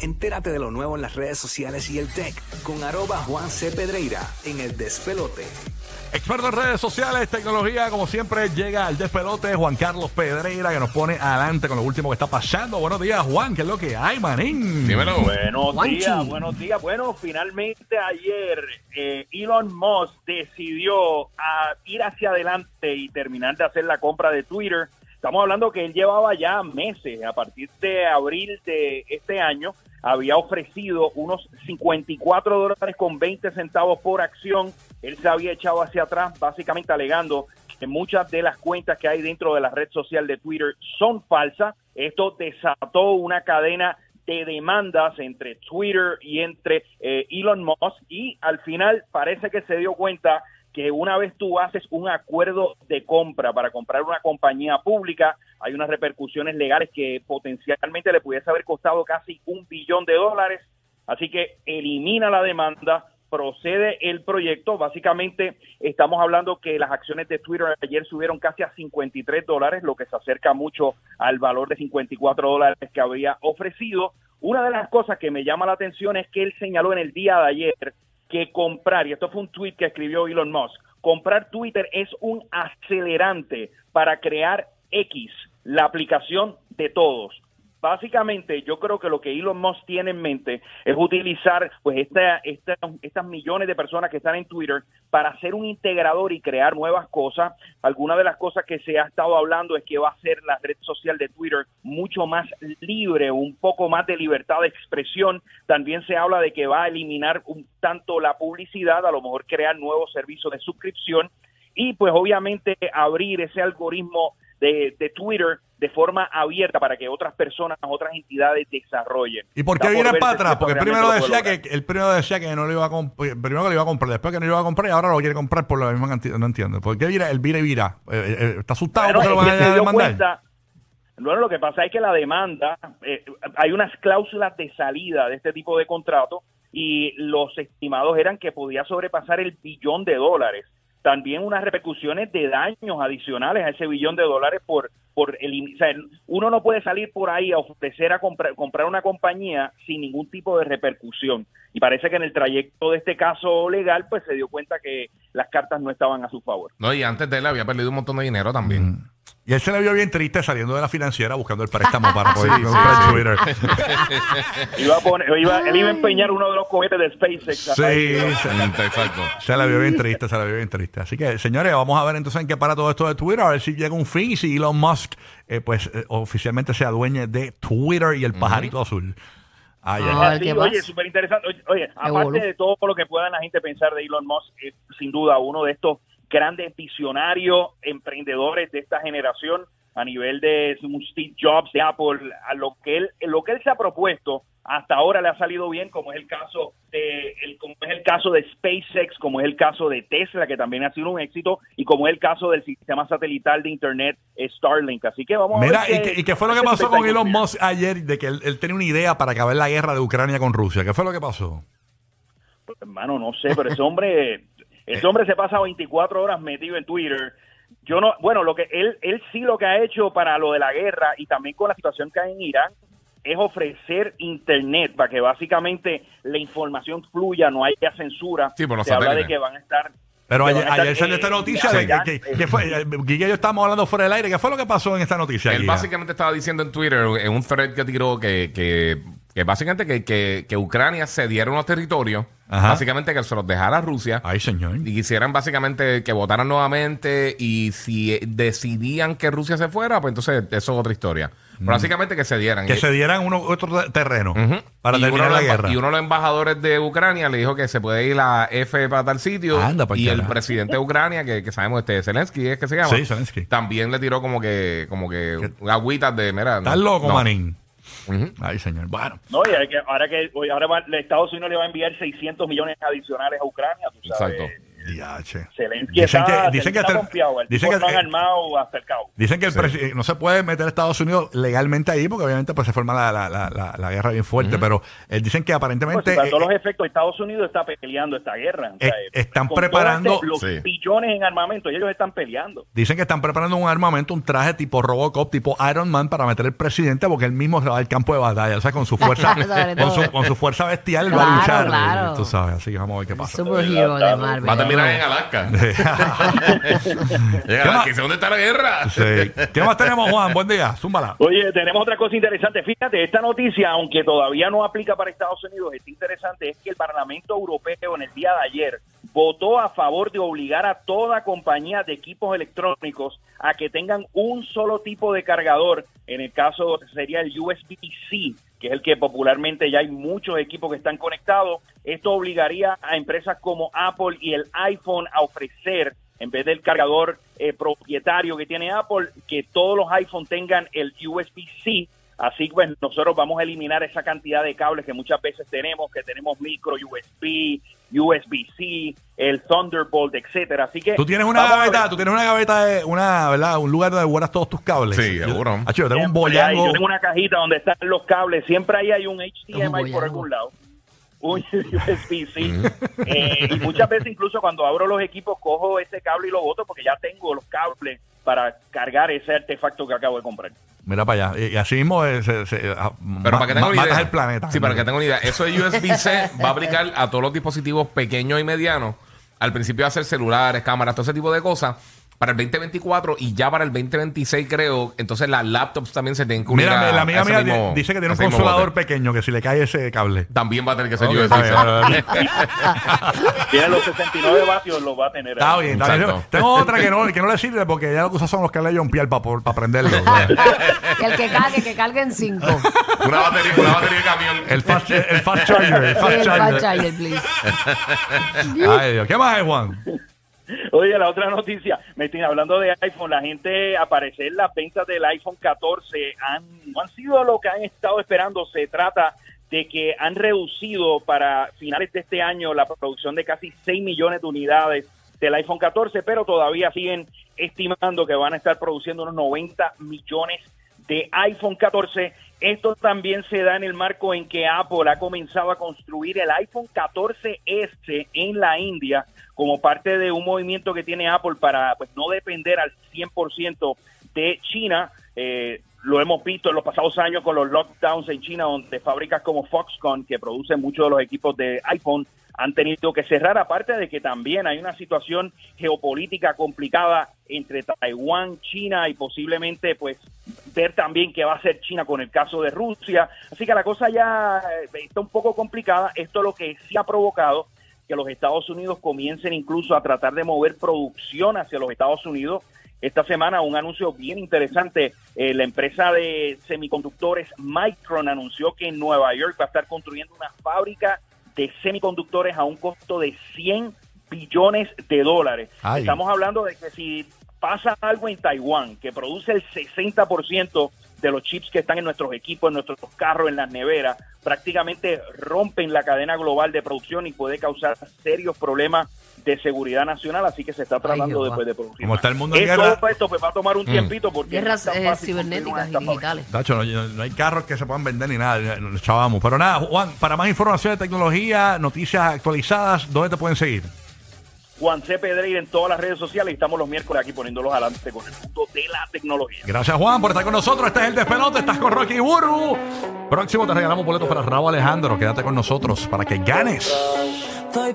Entérate de lo nuevo en las redes sociales y el tech con arroba Juan C. Pedreira en el despelote. Experto en redes sociales, tecnología, como siempre, llega al despelote Juan Carlos Pedreira, que nos pone adelante con lo último que está pasando. Buenos días, Juan, ¿qué es lo que hay, manín? Dímelo. Buenos Juanchi. días, buenos días. Bueno, finalmente ayer eh, Elon Musk decidió ah, ir hacia adelante y terminar de hacer la compra de Twitter. Estamos hablando que él llevaba ya meses, a partir de abril de este año, había ofrecido unos 54 dólares con 20 centavos por acción. Él se había echado hacia atrás, básicamente alegando que muchas de las cuentas que hay dentro de la red social de Twitter son falsas. Esto desató una cadena de demandas entre Twitter y entre eh, Elon Musk y al final parece que se dio cuenta que una vez tú haces un acuerdo de compra para comprar una compañía pública, hay unas repercusiones legales que potencialmente le pudiese haber costado casi un billón de dólares. Así que elimina la demanda, procede el proyecto. Básicamente estamos hablando que las acciones de Twitter ayer subieron casi a 53 dólares, lo que se acerca mucho al valor de 54 dólares que había ofrecido. Una de las cosas que me llama la atención es que él señaló en el día de ayer que comprar, y esto fue un tweet que escribió Elon Musk, comprar Twitter es un acelerante para crear X, la aplicación de todos. Básicamente, yo creo que lo que Elon Musk tiene en mente es utilizar pues esta, esta- estas millones de personas que están en Twitter para ser un integrador y crear nuevas cosas. Alguna de las cosas que se ha estado hablando es que va a ser la red social de Twitter mucho más libre, un poco más de libertad de expresión. También se habla de que va a eliminar un tanto la publicidad, a lo mejor crear nuevos servicios de suscripción y pues obviamente abrir ese algoritmo de, de Twitter de forma abierta para que otras personas, otras entidades desarrollen. ¿Y por qué viene para atrás? Porque primero decía que el primero decía que no lo iba a comprar, primero que lo iba a comprar, después que no lo iba a comprar y ahora lo quiere comprar por la misma cantidad. No entiendo. ¿Por qué vira el vira y vira? Eh, eh, ¿Está asustado porque lo van a demandar? bueno, lo que pasa es que la demanda, eh, hay unas cláusulas de salida de este tipo de contrato y los estimados eran que podía sobrepasar el billón de dólares. También unas repercusiones de daños adicionales a ese billón de dólares por por el, o sea, uno no puede salir por ahí a ofrecer a comprar, comprar una compañía sin ningún tipo de repercusión. Y parece que en el trayecto de este caso legal, pues se dio cuenta que las cartas no estaban a su favor. No, y antes de él había perdido un montón de dinero también. Mm. Y él se le vio bien triste saliendo de la financiera buscando el préstamo para poder Sí, comprar sí, Twitter. Iba a poner, iba, él iba a empeñar uno de los cohetes de SpaceX. Sí, se, Mm, Exacto. se la vio bien triste, se la vio bien triste. Así que, señores, vamos a ver entonces en qué para todo esto de Twitter, a ver si llega un fin y si Elon Musk, eh, pues, eh, oficialmente se adueñe de Twitter y el pajarito azul. Ay, Ah, ay. oye, súper interesante. Oye, aparte de todo lo que pueda la gente pensar de Elon Musk, es sin duda uno de estos grandes visionarios, emprendedores de esta generación a nivel de Steve Jobs de Apple, a lo que él, lo que él se ha propuesto hasta ahora le ha salido bien, como es el caso de, el, como es el caso de SpaceX, como es el caso de Tesla, que también ha sido un éxito, y como es el caso del sistema satelital de Internet eh, Starlink. Así que vamos Mira, a ver. ¿y qué, y qué fue lo que pasó con Elon Musk ayer? De que él, él tenía una idea para acabar la guerra de Ucrania con Rusia. ¿Qué fue lo que pasó? Hermano, no sé, pero ese hombre, ese hombre se pasa 24 horas metido en Twitter. Yo no, bueno, lo que él, él sí lo que ha hecho para lo de la guerra y también con la situación que hay en Irán es ofrecer internet para que básicamente la información fluya, no haya censura. Sí, por los Se habla de que van a estar. Pero ayer, ayer salió eh, esta noticia de que, que- que fue, eh, Guille y yo estábamos hablando fuera del aire. ¿Qué fue lo que pasó en esta noticia? Él Guilla? básicamente estaba diciendo en Twitter, en un thread que tiró, que, que, que básicamente que, que, que Ucrania cediera unos territorios, Ajá. básicamente que se los dejara a Rusia. Ay, señor. Y quisieran básicamente que votaran nuevamente y si eh, decidían que Rusia se fuera, pues entonces eso es otra historia. Pero básicamente que se dieran. Mm. Que Y- se dieran uno, otro te- terreno para y terminar la guerra. Y uno de los embajadores de Ucrania le dijo que se puede ir a F para tal sitio. Anda, y el presidente de Ucrania, que, que sabemos, este Zelensky es que se llama. Sí, Zelensky. También le tiró como que, como que agüitas de, mira. Estás no, loco, no. manín. Ay, señor. Bueno. No, y hay que, ahora que hoy- ahora va- Estados Unidos le va a enviar 600 millones adicionales a Ucrania, tú sabes. Exacto. Zelensky Dicen está, que- dicen que está el- confiado, el dicen que- han armado hasta el cabo. Dicen que el Sí. presi- no se puede meter a Estados Unidos legalmente ahí porque obviamente pues se forma la, la, la, la- la guerra bien fuerte, pero eh, dicen que Pues, aparentemente para todos eh, los efectos, Estados Unidos está peleando esta guerra. O sea, Eh, están preparando- este- los Sí. billones en armamento, ellos están peleando. dicen que están preparando un armamento, un traje tipo Robocop, tipo Iron Man para meter el presidente porque él mismo se va al campo de batalla, o sea, con su fuerza, con, su, con su fuerza bestial va a Claro, luchar, claro. eh, tú sabes, así que vamos a ver qué pasa. Superhero de Marvel. Va a terminar en Alaska. ¿dónde está la guerra? Sí. ¿Qué más tenemos, Juan? Buen día, zúmbala. Oye, tenemos otra cosa interesante. Fíjate, esta noticia, aunque todavía no aplica para Estados Unidos, está interesante, es que el Parlamento Europeo en el día de ayer votó a favor de obligar a toda compañía de equipos electrónicos a que tengan un solo tipo de cargador. En el caso sería el USB-C, que es el que popularmente ya hay muchos equipos que están conectados. Esto obligaría a empresas como Apple y el iPhone a ofrecer en vez del cargador eh, propietario que tiene Apple, que todos los iPhone tengan el USB-C. Así pues nosotros vamos a eliminar esa cantidad de cables que muchas veces tenemos, que tenemos micro USB, USB-C, el Thunderbolt, etcétera. Así que Tú tienes una gaveta, tú tienes una gaveta, de, una, ¿verdad? Un lugar donde guardas todos tus cables. Sí, Yo- seguro. Acho, yo tengo un Siempre hay- boyango. Yo tengo una cajita donde están los cables. Siempre ahí hay un HDMI por algún lado. Un USB-C. Eh, y muchas veces incluso cuando abro los equipos cojo ese cable y lo boto porque ya tengo los cables para cargar ese artefacto que acabo de comprar. Mira para allá. Y, y así mismo eh, se, se- ah, Pero ma- para que tengan ma- una matas idea. el planeta. Sí, para que tengan una idea. Eso de USB-C va a aplicar a todos los dispositivos pequeños y medianos. Al principio va a ser celulares, cámaras, todo ese tipo de cosas. Para el 2024 y ya para el 2026 creo, entonces las laptops también se tienen que unir Mira, a- la amiga ese mía mismo- dice que tiene a un ese mismo consolador bote. pequeño que si le cae ese cable. También va a tener que ser Ok, USB-C. está bien, está bien. Tiene los 69 vatios, los va a tener. Está ahí. bien, está bien. Exacto. Tengo otra que no, que no le sirve porque ya lo que usa son los cables de John Pierre para prenderlo. Y el que cargue, que carguen cinco. Una batería, una batería de camión. el, fast, el fast charger. El Sí, fast el charger. fast charger, please. Ay, Dios. ¿Qué más hay, Juan? Oye, la otra noticia, me estoy hablando de iPhone, la gente, aparecer las ventas del iPhone 14 han, no han sido lo que han estado esperando, se trata de que han reducido para finales de este año la producción de casi 6 millones de unidades del iPhone 14, pero todavía siguen estimando que van a estar produciendo unos 90 millones de iPhone 14. Esto también se da en el marco en que Apple ha comenzado a construir el iPhone 14S en la India como parte de un movimiento que tiene Apple para pues no depender al 100% de China. Eh, lo hemos visto en los pasados años con los lockdowns en China, donde fábricas como Foxconn, que producen muchos de los equipos de iPhone, han tenido que cerrar, aparte de que también hay una situación geopolítica complicada entre Taiwán, China y posiblemente pues ver también qué va a hacer China con el caso de Rusia. Así que la cosa ya eh, está un poco complicada. Esto lo que sí ha provocado que los Estados Unidos comiencen incluso a tratar de mover producción hacia los Estados Unidos. Esta semana un anuncio bien interesante, eh, la empresa de semiconductores Micron anunció que en Nueva York va a estar construyendo una fábrica de semiconductores a un costo de 100 billones de dólares. Ay. Estamos hablando de que si pasa algo en Taiwán, que produce el 60% de los chips que están en nuestros equipos, en nuestros carros, en las neveras, prácticamente rompen la cadena global de producción y puede causar serios problemas de seguridad nacional, así que se está tratando después de producir. Como está el mundo en Esto- guerra. Esto pues, va a tomar un tiempito porque Guerras no eh, cibernéticas y digitales. Tacho, no, no- hay carros que se puedan vender ni nada, chavamos. Pero nada, Juan, para más información de tecnología, noticias actualizadas, ¿dónde te pueden seguir? Juan C. Pedreira en todas las redes sociales y estamos los miércoles aquí poniéndolos adelante con el mundo de la tecnología. Gracias, Juan, por estar con nosotros. Este es el Despelote, estás con Rocky Burbu. Próximo te regalamos boletos para Raúl Alejandro. Quédate con nosotros para que ganes. Estoy